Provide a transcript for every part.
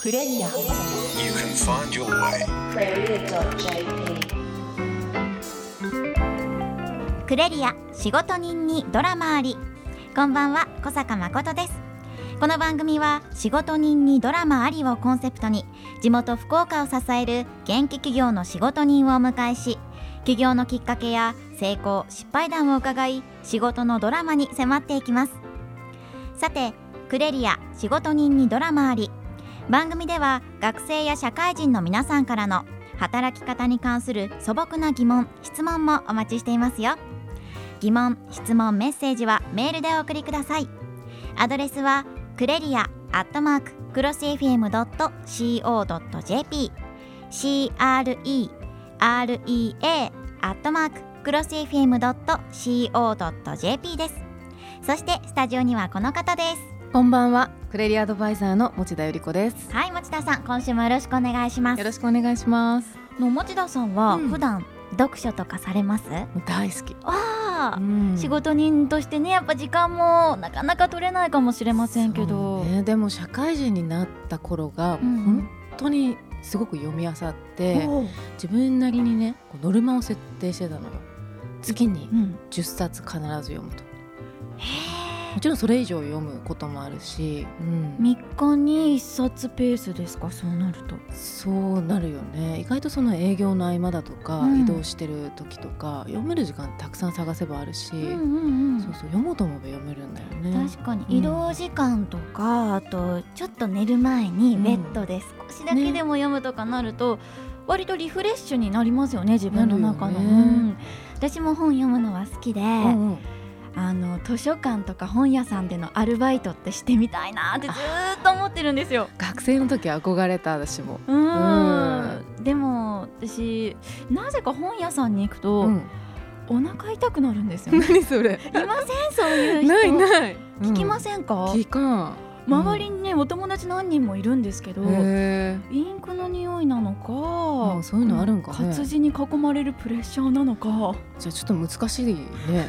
クレリア You can find your way. クレリア仕事人にドラマあり。こんばんは小坂誠です。この番組は仕事人にドラマありをコンセプトに地元福岡を支える元気企業の仕事人をお迎えし起業のきっかけや成功失敗談を伺い仕事のドラマに迫っていきます。さてクレリア仕事人にドラマあり番組では学生や社会人の皆さんからの働き方に関する素朴な疑問質問もお待ちしていますよ。疑問質問メッセージはメールでお送りください。アドレスはクレリアアットマーククロス FM.co.jp CREREA アットマーククロス FM.co.jp です。そしてスタジオにはこの方です。こんばんは。クレリアアドバイザーの持田由里子です。はい持田さん今週もよろしくお願いします。よろしくお願いします。の持田さんはうん。普段読書とかされます、大好き、ああ、うん。仕事人としてねやっぱ時間もなかなか取れないかもしれませんけど、ね、でも社会人になった頃がうん。うん本当にすごく読み漁って、自分なりにねノルマを設定してたのよ。月にうん、10冊必ず読むと。へもちろんそれ以上読むこともあるし、うん。え3日に1冊ペースですか？そうなると。そうなるよね。意外とその営業の合間だとか、うん。移動してる時とか読める時間たくさん探せばあるし、うんうんうん。そうそう読もうと思えば読めるんだよね。確かに。うん。移動時間とか、あとちょっと寝る前にうん。ベッドで少しだけでも読むとかなると、割とリフレッシュになりますよね自分の中の、ね。うん。私も本読むのは好きで、うんうんあの図書館とか本屋さんでのアルバイトってしてみたいなってずーっと思ってるんですよ。学生の時憧れた私も、うーん。でも私なぜか本屋さんに行くと、うん、お腹痛くなるんですよね。何それ。いませんそういう人。ないない。聞きまんせんか、聞かん。周りにねお友達何人もいるんですけど、へインクの匂いなのか、あそういうのあるんかね。活字に囲まれるプレッシャーなのか。じゃあちょっと難しいね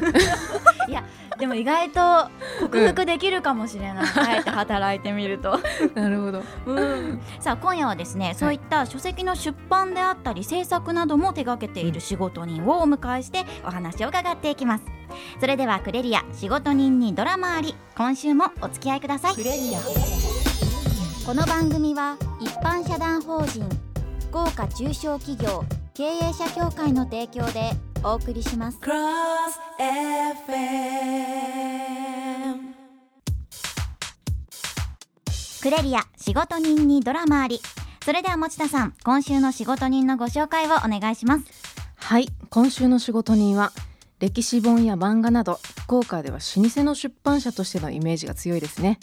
でも意外と克服できるかもしれない、あえて働いてみると。なるほど。さあ今夜はですねそういった書籍の出版であったり制作なども手掛けている仕事人をお迎えしてお話を伺っていきます。それではクレリア仕事人にドラマあり。今週もお付き合いください。この番組は一般社団法人福岡中小企業経営者協会の提供でお送りします。Cross FM クレリア仕事人にドラマあり。それでは持田さん今週の仕事人のご紹介をお願いします。はい今週の仕事人は歴史本や漫画など福岡では老舗の出版社としてのイメージが強いですね。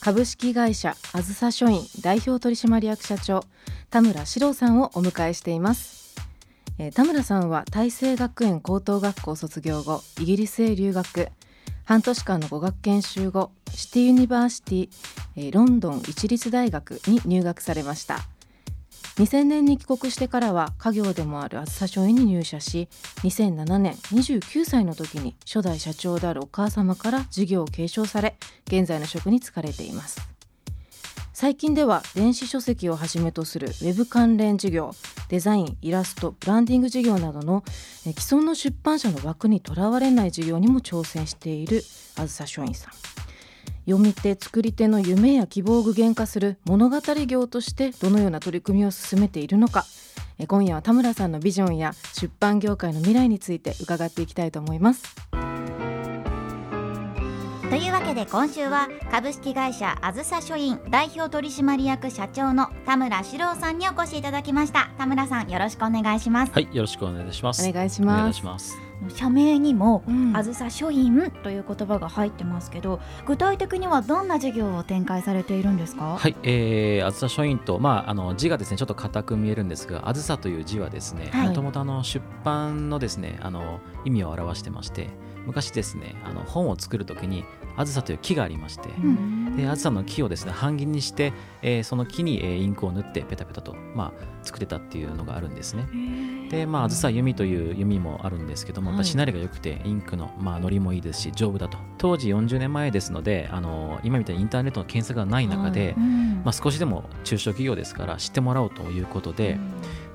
株式会社あずさ書院代表取締役社長田村史郎さんをお迎えしています、えー田村さんは大成学園高等学校卒業後イギリスへ留学。半年間の語学研修後シティユニバーシティ、えーロンドン一律大学に入学されました。2000年に帰国してからは家業でもあるあずさ書院に入社し2007年29歳の時に初代社長であるお母様から事業を継承され現在の職に就かれています。最近では電子書籍をはじめとするウェブ関連事業デザインイラストブランディング事業などの既存の出版社の枠にとらわれない事業にも挑戦しているあずさ書院さん。読み手作り手の夢や希望を具現化する物語業としてどのような取り組みを進めているのか今夜は田村さんのビジョンや出版業界の未来について伺っていきたいと思います。というわけで今週は株式会社あずさ書院代表取締役社長の田村史郎さんにお越しいただきました。田村さんよろしくお願いします。はい、よろしくお願いします。お願いしお願ますいします。社名にもうん。あずさ書院という言葉が入ってますけど具体的にはどんな事業を展開されているんですか？はい、えー、あずさ書院と、まあ、あの字がですねちょっと硬く見えるんですがあずさという字はですねはい。もともとあの出版のですねあの意味を表してまして昔ですねあの本を作る時にあずさという木がありまして、ん。であずさの木をですね半銀にして、えーその木に、えーインクを塗ってペタペタと、まあ、作ってたっていうのがあるんですね。でまああずさ弓という弓もあるんですけども、やっぱしなりが良くてインクの、まあ、ノリもいいですし丈夫だと。当時40年前ですのであの今みたいにインターネットの検索がない中で、うん。まあ、少しでも中小企業ですから知ってもらおうということで、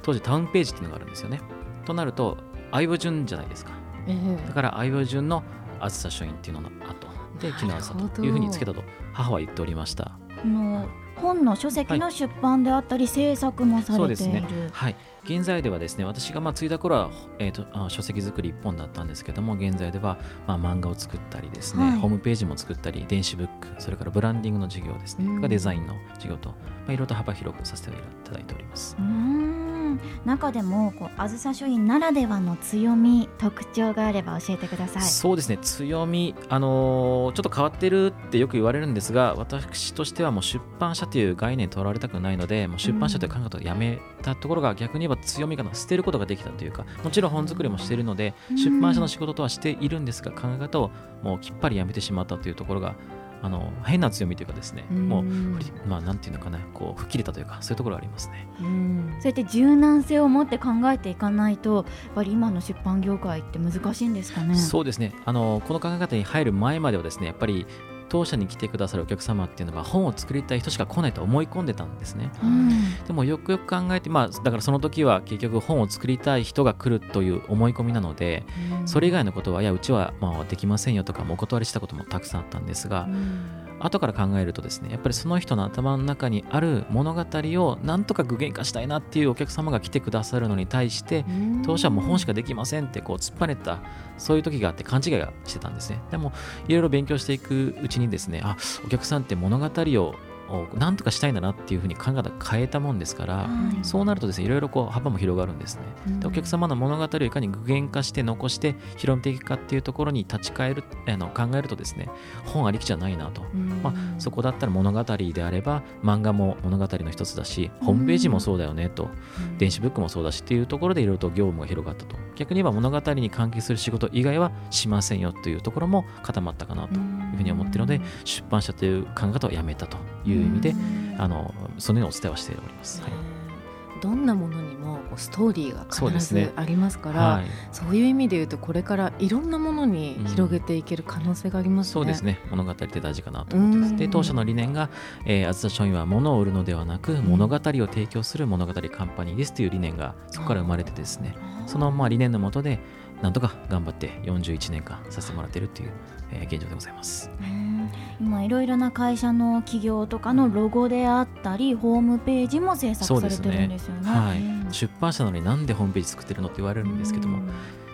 当時タウンページっていうのがあるんですよね。となると相棒順じゃないですか。ええ。だから相棒順のあずさ書院っていうのの後で木のあずさというふうにつけたと母は言っておりました。あの本の書籍の出版であったり、制作もさそうですれている、ね。はい。現在ではですね、私がまあ継いだ頃は、えー、とあ書籍作り一本だったんですけども、現在ではまあ漫画を作ったりですね、はいホームページも作ったり、電子ブック、それからブランディングの授業ですね、うんがデザインの授業と、まあ、いろいろと幅広くさせていただいております。う中でもこうあずさ書院ならではの強み特徴があれば教えてください。そうですね強み、あのーちょっと変わってるってよく言われるんですが私としてはもう出版社という概念にとらわれたくないのでもう出版社という考え方をやめたところが逆に言えば強みかな捨てることができたというかもちろん本作りもしているのでうん出版社の仕事とはしているんですが考え方をもうきっぱりやめてしまったというところがあの変な強みというかですねうんもうまあなんていうのかなこう吹っ切れたというかそういうところがありますね。うんそうやって柔軟性を持って考えていかないとやっぱり今の出版業界って難しいんですかね？そうですねあのこの考え方に入る前まではですねやっぱり当社に来てくださるお客様っていうのが本を作りたい人しか来ないと思い込んでたんですね。うん。でもよくよく考えて、まあ、だからその時は結局本を作りたい人が来るという思い込みなので、それ以外のことは、いや、うちはまあできませんよとか、もうお断りしたこともたくさんあったんですが、後から考えるとですね、やっぱりその人の頭の中にある物語をなんとか具現化したいなっていうお客様が来てくださるのに対して、当社はもう本しかできませんってこう突っぱねたそういう時があって勘違いがしてたんですね。でもいろいろ勉強していくうちにですねあお客さんって物語ををなんとかしたいんだなっていうふうに考え方変えたもんですから、はい。そうなるとですねいろいろこう幅も広がるんですね。でお客様の物語をいかに具現化して残して広めていくかっていうところに立ち返るあの考えるとですね本ありきじゃないなと。まあ、そこだったら物語であれば漫画も物語の一つだしホームページもそうだよねと、電子ブックもそうだしっていうところでいろいろと業務が広がったと。逆に言えば物語に関係する仕事以外はしませんよというところも固まったかなというふうに思っているので出版社という考え方をやめたという意味であのそのようなお伝えはしております。はい。どんなものにもストーリーが必ずありますからはい。そういう意味で言うとこれからいろんなものに広げていける可能性がありますね。そうですね。物語って大事かなと思ってます。で当社の理念が、えー、あずさ書院は物を売るのではなく物語を提供する物語カンパニーですという理念がそこから生まれてですね。そのまあ理念のもとでなんとか頑張って41年間させてもらっているという、えー現状でございます。うん今いろいろな会社の企業とかのロゴであったりホームページも制作されてるんですよね。はいうん。出版社なのになんでホームページ作ってるのって言われるんですけども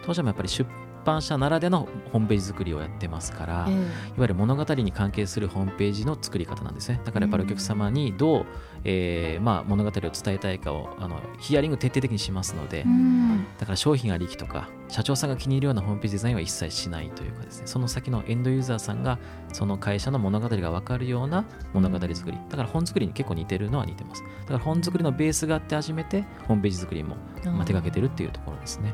当社もやっぱり出版社ならでのホームページ作りをやってますから、いわゆる物語に関係するホームページの作り方なんですね。だからやっぱりお客様にどう、えーまあ、物語を伝えたいかをあのヒアリング徹底的にしますので、うん。だから商品ありきとか社長さんが気に入るようなホームページデザインは一切しないというかですねその先のエンドユーザーさんがその会社の物語が分かるような物語作り。だから本作りに結構似てるのは似てます。だから本作りのベースがあって初めてホームページ作りも、まあ、手掛けてるっていうところですね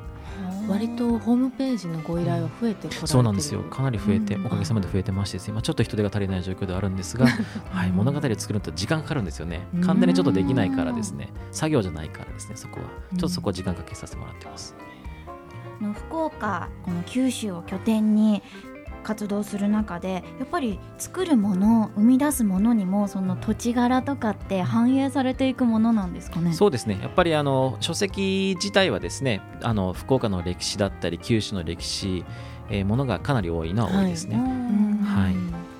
割とホームページのご依頼は増えてこられてる。そうなんですよ。かなり増えてうん。おかげさまで増えてましてです。ね今ちょっと人手が足りない状況ではあるんですが、はい、物語を作ると時間かかるんですよね。簡単にちょっとできないからですね。作業じゃないからですねそこは。ちょっとそこは時間かけさせてもらってます。あの福岡この九州を拠点に活動する中でやっぱり作るもの生み出すものにもその土地柄とかって反映されていくものなんですかね？そうですね。やっぱりあの書籍自体はですねあの福岡の歴史だったり九州の歴史、えーものがかなり多いのは多いですね、うんはい。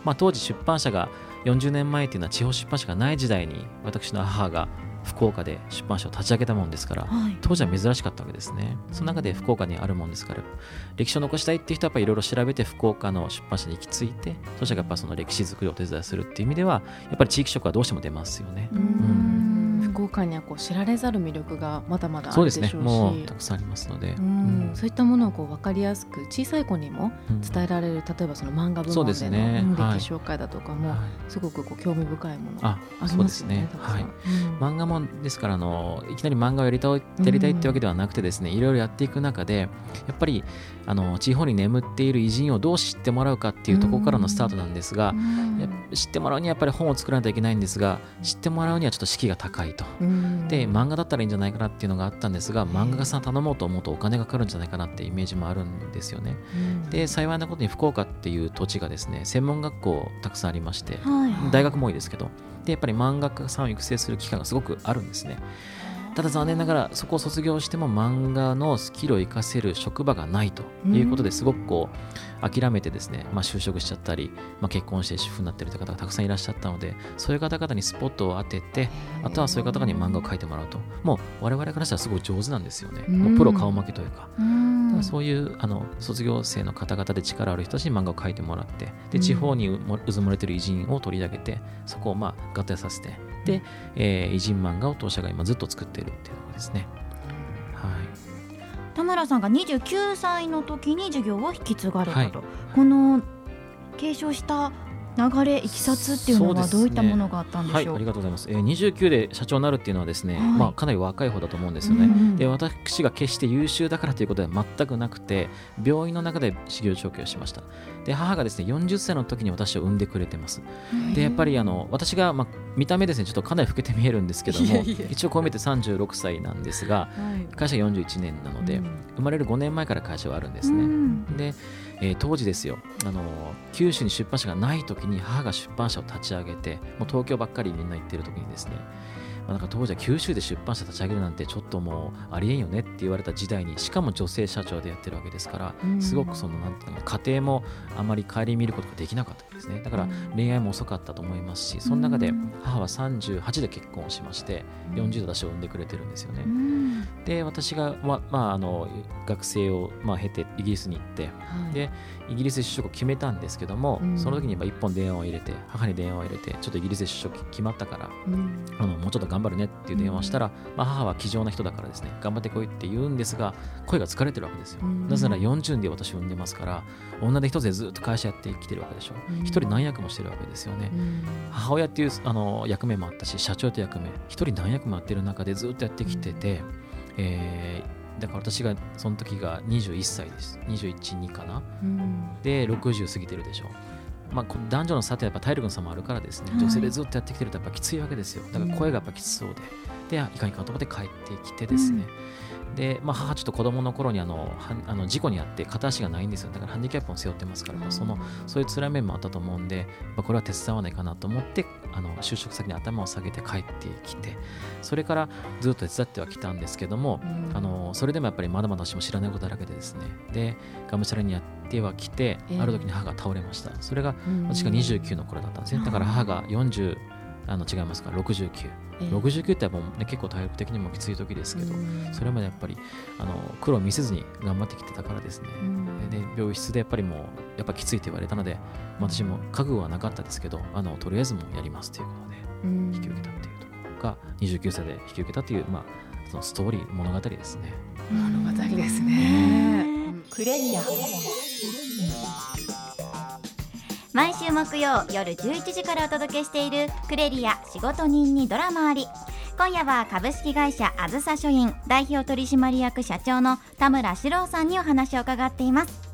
まあ、当時出版社が40年前っていうのは地方出版社がない時代に私の母が福岡で出版社を立ち上げたもんですからはい。当時は珍しかったわけですね。その中で福岡にあるもんですから歴史を残したいっていう人はやっぱりいろいろ調べて福岡の出版社に行き着いて当社がやっぱその歴史作りをお手伝いするっていう意味ではやっぱり地域色はどうしても出ますよね、うん福岡にはこう知られざる魅力がまだまだあそうでるですし。ょうしね。もうたくさんありますので、うん。うん。そういったものをこう分かりやすく小さい子にもうん伝えられる例えばその漫画部そうで門ですの、歴史紹介だとかもはい。すごくこう興味深いものあありそうですね。ますよね。はい。うん。漫画もですからあのいきなり漫画をやりたいやりたいってわけではなくてですね、いろいろやっていく中でやっぱりあの地方に眠っている偉人をどう知ってもらうかっていうところからのスタートなんですが、知ってもらうにはやっぱり本を作らないといけないんですが知ってもらうにはちょっと敷居が高いと。で漫画だったらいいんじゃないかなっていうのがあったんですが漫画家さん頼もうと思うとお金がかかるんじゃないかなっていうイメージもあるんですよね。で幸いなことに福岡っていう土地がですね専門学校たくさんありまして、はい。大学も多いですけどでやっぱり漫画家さんを育成する機会がすごくあるんですね。ただ残念ながらそこを卒業しても漫画のスキルを活かせる職場がないということですごくこう諦めてですね、まあ、就職しちゃったり、まあ、結婚して主婦になってるという方がたくさんいらっしゃったのでそういう方々にスポットを当ててあとはそういう方々に漫画を描いてもらうと。もう我々からしたらすごい上手なんですよね。もうプロ顔負けというか。だからそういうあの卒業生の方々で力ある人たちに漫画を描いてもらってで地方にうずもれてる偉人を取り上げてそこをまあ合体させてで、えー偉人漫画を当社が今ずっと作っているっていうのがですね。はい、田村さんが29歳の時に授業を引き継がれたと、はい。この継承した流れいきさつっていうのはどういったものがあったんではい、しょう？ありがとうございます。えー、29で社長になるっていうのはですね、はい。まあ、かなり若い方だと思うんですよね。うんで私が決して優秀だからということでは全くなくて病院の中で修行調教をしました。で母がですね40歳の時に私を産んでくれてます。でやっぱりあの私が、まあ、見た目ですねちょっとかなり老けて見えるんですけども一応こう見て36歳なんですが会社41年なので、生まれる5年前から会社はあるんですね、うんで、えー当時ですよ。あの九州に出版社がない時に母が出版社を立ち上げてもう東京ばっかりみんな行ってる時にですねまあ、なんか当時は九州で出版社立ち上げるなんてちょっともうありえんよねって言われた時代にしかも女性社長でやってるわけですから、うん。すごくそのなんていうの家庭もあまり顧みることができなかったんですね。だから恋愛も遅かったと思いますしその中で母は38で結婚をしまして40で私を産んでくれてるんですよね、うん。で私が、ままあ、あの学生を、まあ、経てイギリスに行ってでイギリスで就職を決めたんですけども、うん。その時にまあ一本電話を入れて母に電話を入れてちょっとイギリスで就職決まったからあのもうちょっと頑張るねっていう電話をしたら、まあ、母は気丈な人だからですね頑張ってこいって言うんですが声が疲れてるわけですよ、うん。なぜなら40で私を産んでますから女手一つでずっと会社やってきてるわけでしょ。うん。一、人何役もしてるわけですよね、母親っていうあの役目もあったし社長という役目一人何役もやってる中でずっとやってきてて、えーだから私がその時が21歳です。212かな。で60過ぎてるでしょまあ、こ男女の差ってやっぱ体力の差もあるからですね、はい。女性でずっとやってきてるとやっぱきついわけですよ。だから声がやっぱきつそうで、であいかにかと思って帰ってきてですね、で、まあ、母ちょっと子供の頃にあのはあの事故にあって片足がないんですよ。だからハンディキャップを背負ってますから、まあそのそういう辛い面もあったと思うんで、まあ、これは手伝わないかなと思ってあの就職先に頭を下げて帰ってきてそれからずっと手伝ってはきたんですけども、あのそれでもやっぱりまだまだ私も知らないことだらけでですね。でがむしゃらにやってはきて、ええ。ある時に母が倒れました。それが私が29の頃だったんですね。だから母が40あの違いますか？ら69、69ってもう、ね、結構体力的にもきつい時ですけど、それまでやっぱりあの苦労を見せずに頑張ってきてたからですね、で病室でやっぱりもうやっぱきついって言われたので私も覚悟はなかったですけどあのとりあえずもうやりますということで引き受けたっていうところが29歳で引き受けたという、まあ、そのストーリー物語ですね。物語ですね。クレリア毎週木曜夜11時からお届けしているクレリア仕事人にドラマあり。今夜は株式会社あずさ書院代表取締役社長の田村史郎さんにお話を伺っています。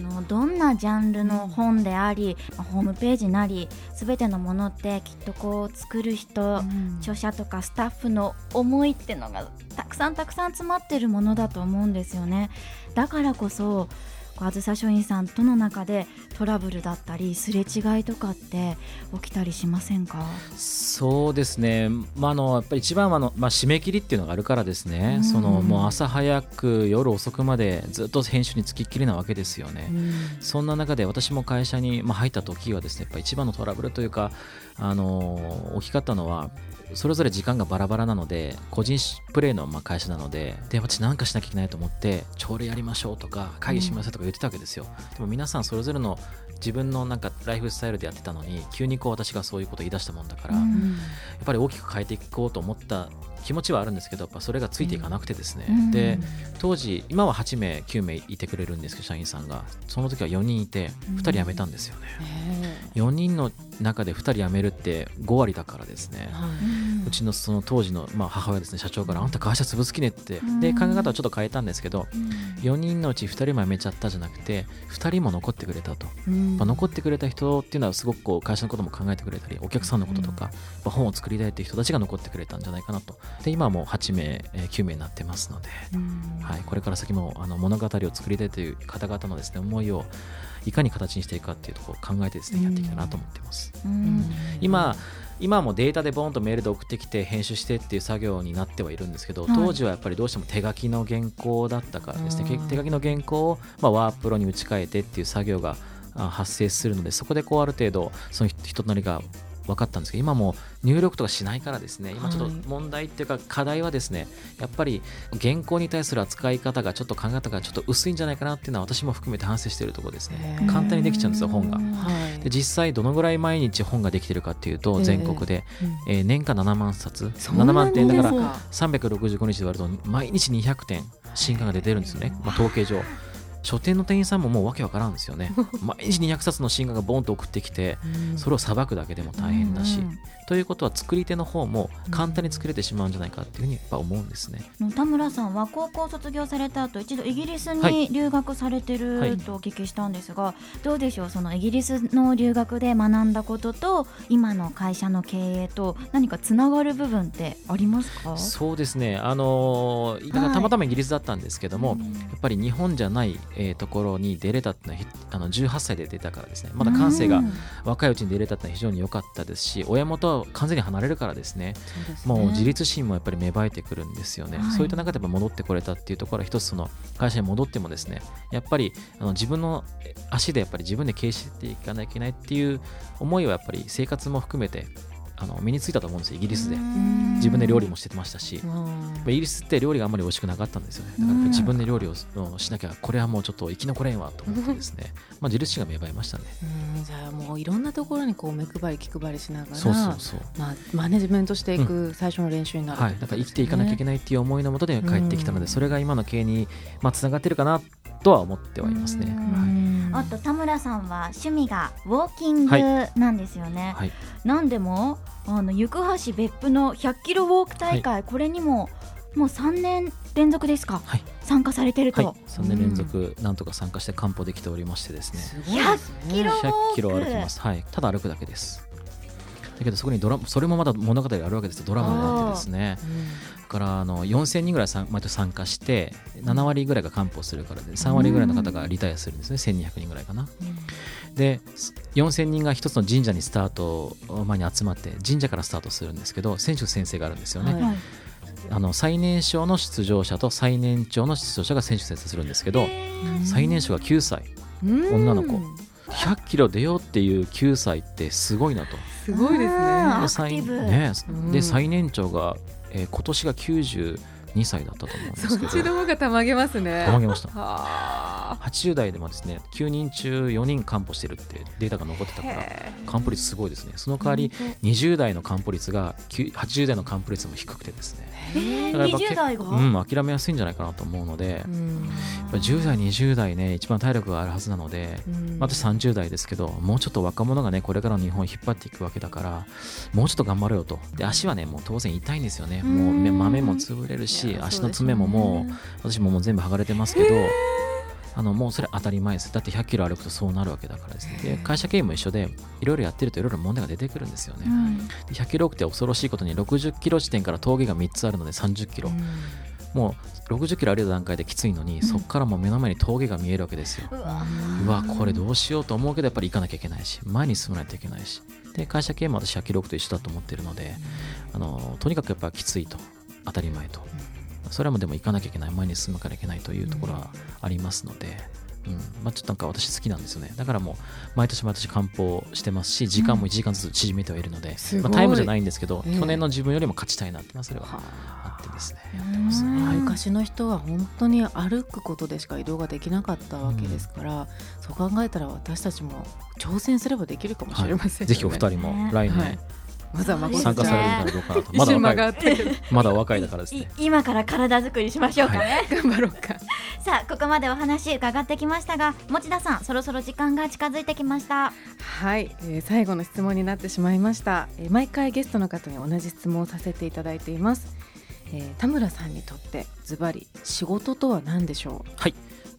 あのどんなジャンルの本であり、まあホームページなり全てのものってきっとこう作る人、著者とかスタッフの思いってのがたくさんたくさん詰まってるものだと思うんですよね。だからこそこうあずさ書院さんとの中でトラブルだったりすれ違いとかって起きたりしませんか？そうですね、まあ、あのやっぱり一番はあの、まあ、締め切りっていうのがあるからですね、うん。そのもう朝早く夜遅くまでずっと編集につきっきりなわけですよね。そんな中で私も会社に、まあ、入った時はですねやっぱ一番のトラブルというか、あのー大きかったのはそれぞれ時間がバラバラなので個人プレイのまあ会社なのでで私何かしなきゃいけないと思って朝礼やりましょうとか会議しましょうとか言ってたわけですよ、でも皆さんそれぞれの自分のなんかライフスタイルでやってたのに急にこう私がそういうことを言い出したもんだから、やっぱり大きく変えていこうと思った気持ちはあるんですけどやっぱそれがついていかなくてですね、うん。で当時今は8名9名いてくれるんですけど社員さんが。その時は4人いて2人辞めたんですよね、4人の中で2人辞めるって5割だからですね、はうちのその当時の、まあ、母親ですね社長から「あんた会社潰す気ね」って。うん。で考え方をちょっと変えたんですけど4人のうち2人も辞めちゃったじゃなくて2人も残ってくれたと、いうん。まあ、残ってくれた人っていうのはすごくこう会社のことも考えてくれたりお客さんのこととか、まあ本を作りたいっていう人たちが残ってくれたんじゃないかなと。で今はもう8名、えー9名になってますので、うん。はい、これから先もあの物語を作りたいという方々のですね思いをいかに形にしていくかっていうところを考えてですねやっていきたいなと思ってます。うん。今今はもうデータでボンとメールで送ってきて編集してっていう作業になってはいるんですけど、はい。当時はやっぱりどうしても手書きの原稿だったからですねうん。手書きの原稿を、まあ、ワープロに打ち替えてっていう作業があ発生するのでそこでこうある程度その人人となりが分かったんですけど今もう入力とかしないからですね今ちょっと問題っていうか課題はですねやっぱり原稿に対する扱い方がちょっと考え方がちょっと薄いんじゃないかなっていうのは私も含めて反省しているところですね。簡単にできちゃうんですよ本が。はい。で実際どのぐらい毎日本ができてるかっていうとええ。全国で、うん。えー年間7万冊。そんなに7万点だからですか365日で割ると毎日200点新刊が出てるんですよね、まあ、統計上書店の店員さんももうわけわからんですよね。毎日200冊の新刊がボンと送ってきてうん。それをさばくだけでも大変だし、うんということは作り手の方も簡単に作れてしまうんじゃないかっていうふうにやっぱ思うんですね。田村さんは高校卒業された後一度イギリスはい。に留学されてはい。るとお聞きしたんですが、どうでしょう？そのイギリスの留学で学んだことと今の会社の経営と何かつながる部分ってありますか？そうですね。あのたまたまイギリスだったんですけども、やっぱり日本じゃない、えーところに出れたっていうのはひあの18歳で出たからですね。まだ感性がうん若いうちに出れたってのは非常に良かったですし親元は完全に離れるからですね。ね。もう自立心もやっぱり芽生えてくるんですよね、はい。そういった中でやっぱ戻ってこれたっていうところは一つその会社に戻ってもですねやっぱりあの自分の足でやっぱり自分で経営していかなきゃいけないっていう思いはやっぱり生活も含めてあの身についたと思うんですよイギリスで。うん。自分で料理もしてましたし、うん。イギリスって料理があんまり美味しくなかったんですよね。だから自分で料理をうんしなきゃこれはもうちょっと生き残れんわと思ってですね。まあ自立心が芽生えましたね。うん。じゃあもういろんなところにこう目配り気配りしながらそうそうそうまあ、マネジメントしていく最初の練習になるはい、だから生きていかなきゃいけないっていう思いのもとで帰ってきたので、うん。それが今の経営にまあつながってるかなとは思ってはいますね。あと田村さんは趣味がウォーキングなんですよね、はい、なんでもあの行橋別府の100キロウォーク大会、これにももう3年連続ですか、はい。参加されてると、はい、3年連続なんとか参加して完歩できておりましてですね、すごいですね。キロウォーク。100キロ歩きます。はい、ただ歩くだけです。だけどそこにドラそれもまだ物語があるわけですよ。ドラマがあってですね。だからあの4000人ぐらい毎年参加して7割ぐらいが完歩するからで3割ぐらいの方がリタイアするんですね。1200人ぐらいかな。で4000人が一つの神社にスタート前に集まって神社からスタートするんですけど選手先生があるんですよね、はい。はい。あの最年少の出場者と最年長の出場者が選手先生するんですけど最年少が9歳。うん。女の子。100キロ出ようっていう9歳ってすごいなと。すごいですね。で最ねうん。で最年長が、えー今年が90 92歳だったと思うんですそっちけどの方がたまげますね。たまげました。は80代でもですね9人中4人完歩してるってデータが残ってたから完歩率すごいですね。その代わり20代の完歩率が9 80代の完歩率も低くてですね。えーだからやっぱ20代が、うん諦めやすいんじゃないかなと思うので、うん。やっぱ10代20代ね一番体力があるはずなので、私30代ですけどもうちょっと若者がねこれからの日本を引っ張っていくわけだからもうちょっと頑張ろうよと。で足はねもう当然痛いんですよね。もう豆も潰れるいしや足の爪ももう私ももう全部剥がれてますけどあのもうそれ当たり前です。だって100キロ歩くとそうなるわけだからですね。で会社経営も一緒でいろいろやってるといろいろ問題が出てくるんですよね、うんで100キロって恐ろしいことに60キロ地点から峠が3つあるので30キロ、もう60キロ歩いた段階できついのに、そこからもう目の前に峠が見えるわけですよ。うわ。これどうしようと思うけどやっぱり行かなきゃいけないし前に進まないといけないし。で会社経営も私100キロと一緒だと思ってるので、あのとにかくやっぱきついと。当たり前と、それはもうでも行かなきゃいけない。前に進まなきゃいけないというところはありますので、うん。まあ、ちょっとなんか私好きなんですよね。だからもう毎年毎年散歩してますし時間も1時間ずつ縮めてはいるので、すごい。まあ、タイムじゃないんですけど、ええ。去年の自分よりも勝ちたいなってのはそれはあ。ってですね。やってますね。うん。昔の人は本当に歩くことでしか移動ができなかったわけですから、そう考えたら私たちも挑戦すればできるかもしれませんよね、ぜひお二人も来年、はいまずは誠参加されるからどうかまだ若い。まだお若いだからですいね今から体作りしましょうかね、頑張ろうか。さあここまでお話伺ってきましたが持田さんそろそろ時間が近づいてきました。はい、えー最後の質問になってしまいました、えー毎回ゲストの方に同じ質問をさせていただいています、えー田村さんにとってズバリ仕事とは何でしょはい、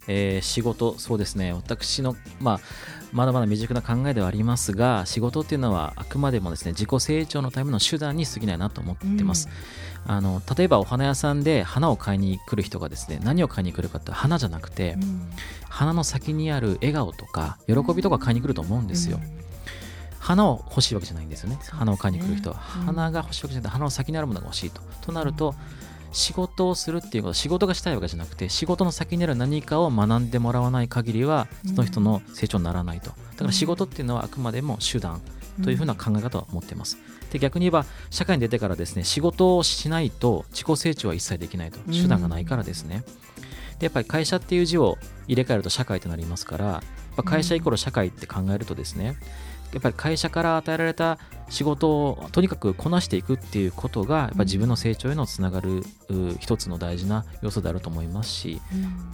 えー仕事そうですね。私の、まあ、まだまだ未熟な考えではありますが仕事っていうのはあくまでもですね自己成長のための手段に過ぎないなと思ってます、あの例えばお花屋さんで花を買いに来る人がですね何を買いに来るかって花じゃなくて、う、うん。花の先にある笑顔とか喜びとか買いに来ると思うんですよ、花を欲しいわけじゃないんですよね。ね。花を買いに来る人は、うん。花が欲しいわけじゃなくて花の先にあるものが欲しいと。となると仕事をするっていうこと仕事がしたいわけじゃなくて仕事の先にある何かを学んでもらわない限りはその人の成長にならないと。だから仕事っていうのはあくまでも手段というふうな考え方を持っています。で逆に言えば社会に出てからですね仕事をしないと自己成長は一切できないと。手段がないからですね、でやっぱり会社っていう字を入れ替えると社会となりますから会社イコール社会って考えるとですねやっぱり会社から与えられた仕事をとにかくこなしていくっていうことがやっぱり自分の成長へのつながるう一つの大事な要素であると思いますし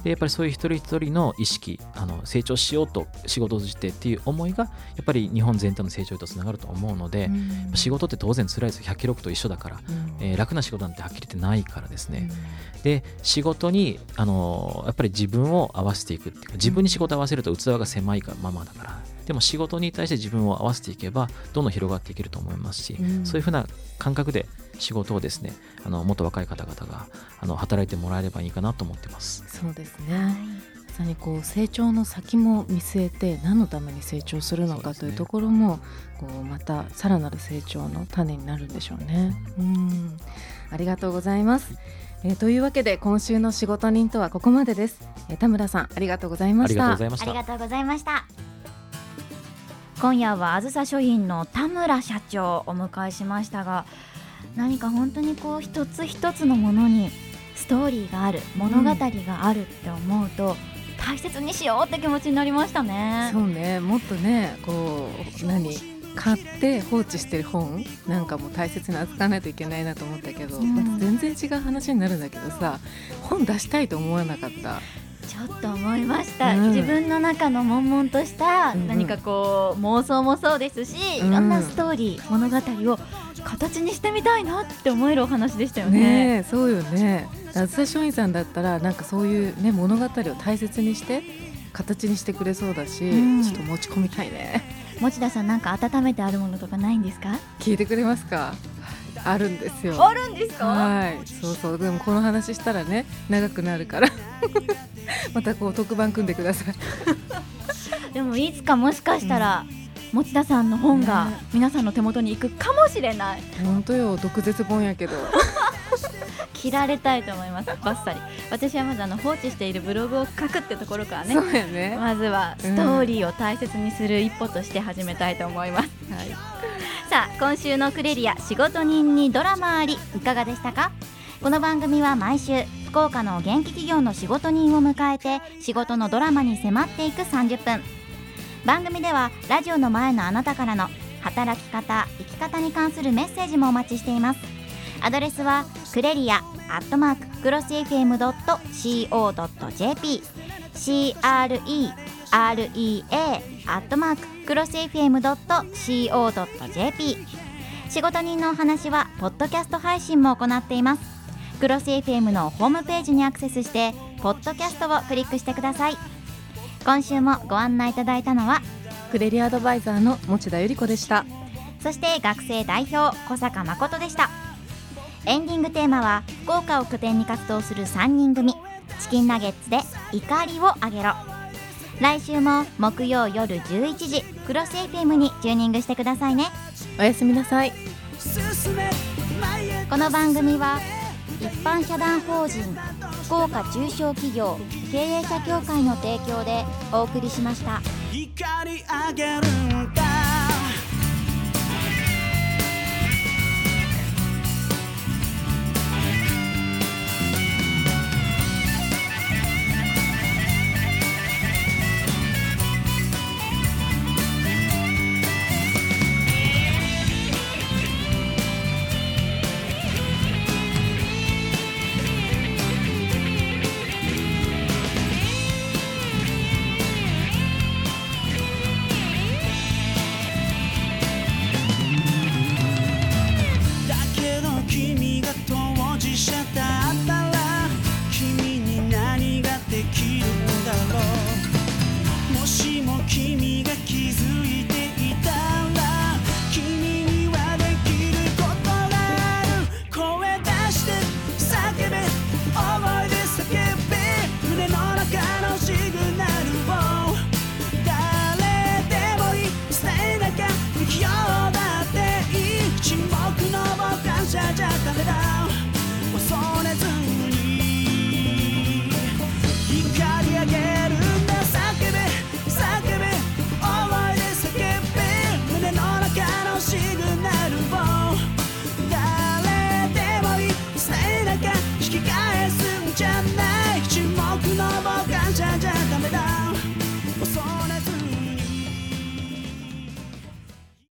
でやっぱりそういう一人一人の意識あの成長しようと仕事を通じてっていう思いがやっぱり日本全体の成長へとつながると思うので、仕事って当然辛いですよ100キロと一緒だから、えー楽な仕事なんてはっきり言ってないからですね、で仕事に、あのーやっぱり自分を合わせていくっていうか自分に仕事を合わせると器が狭いからままだからでも仕事に対して自分を合わせていけばどんどん広がっていけると思いますし、うんそういうふうな感覚で仕事をですねあのもっと若い方々があの働いてもらえればいいかなと思ってます。そうですね、まさにこう成長の先も見据えて何のために成長するのかというところもこうまたさらなる成長の種になるんでしょうね。うんありがとうございます。えーというわけで今週の仕事人とはここまでです。えー田村さんありがとうございまありした。がとうございましたありがとうございました今夜はあずさ書院の田村社長をお迎えしましたが何か本当にこう一つ一つのものにストーリーがある物語があるって思うと、大切にしようって気持ちになりましたね。そうね。もっとねこう何？買って放置してる本？なんかも大切に扱わないといけないなと思ったけど、うん。全然違う話になるんだけどさ本出したいと思わなかった？ちょっと思いました、うん。自分の中の悶々とした何かこう妄想もそうですし、うん。いろんなストーリー物語を形にしてみたいなって思えるお話でしたよね。ねえそうよね。あずさ松陰さんだったらなんかそういうね物語を大切にして形にしてくれそうだし、うん。ちょっと持ち込みたいね。持田さんなんか温めてあるものとかないんですか？聞いてくれますか？あるんですよ。るんですはい。そうそう。でもこの話したらね長くなるから。またこう特番組んでください。でもいつかもしかしたら、持田さんの本がね。皆さんの手元に行くかもしれない。本当よ。毒舌本やけど 切られたいと思います。バッサリ。私はまずあの放置しているブログを書くってところからね。ね、まずはストーリーを大切にする一歩として始めたいと思います。はい。さあ今週のクレリア仕事人にドラマありいかがでしたか？この番組は毎週福岡の元気企業の仕事人を迎えて仕事のドラマに迫っていく30分。番組ではラジオの前のあなたからの働き方生き方に関するメッセージもお待ちしていますアドレスはクレリアアットマーククロス FM.co.jp CREREA アットマーククロス FM.co.jp 仕事人のお話はポッドキャスト配信も行っています。クロス FM のホームページにアクセスしてポッドキャストをクリックしてください。今週もご案内いただいたのはクレリアドバイザーの持田由里子でした。そして学生代表小坂誠でしたエンディングテーマは福岡を拠点に活動する3人組チキンナゲッツで怒りをあげろ。来週も木曜夜11時クロス FM にチューニングしてくださいね。おやすみなさい。この番組は一般社団法人福岡中小企業経営者協会の提供でお送りしました。光あげるんだ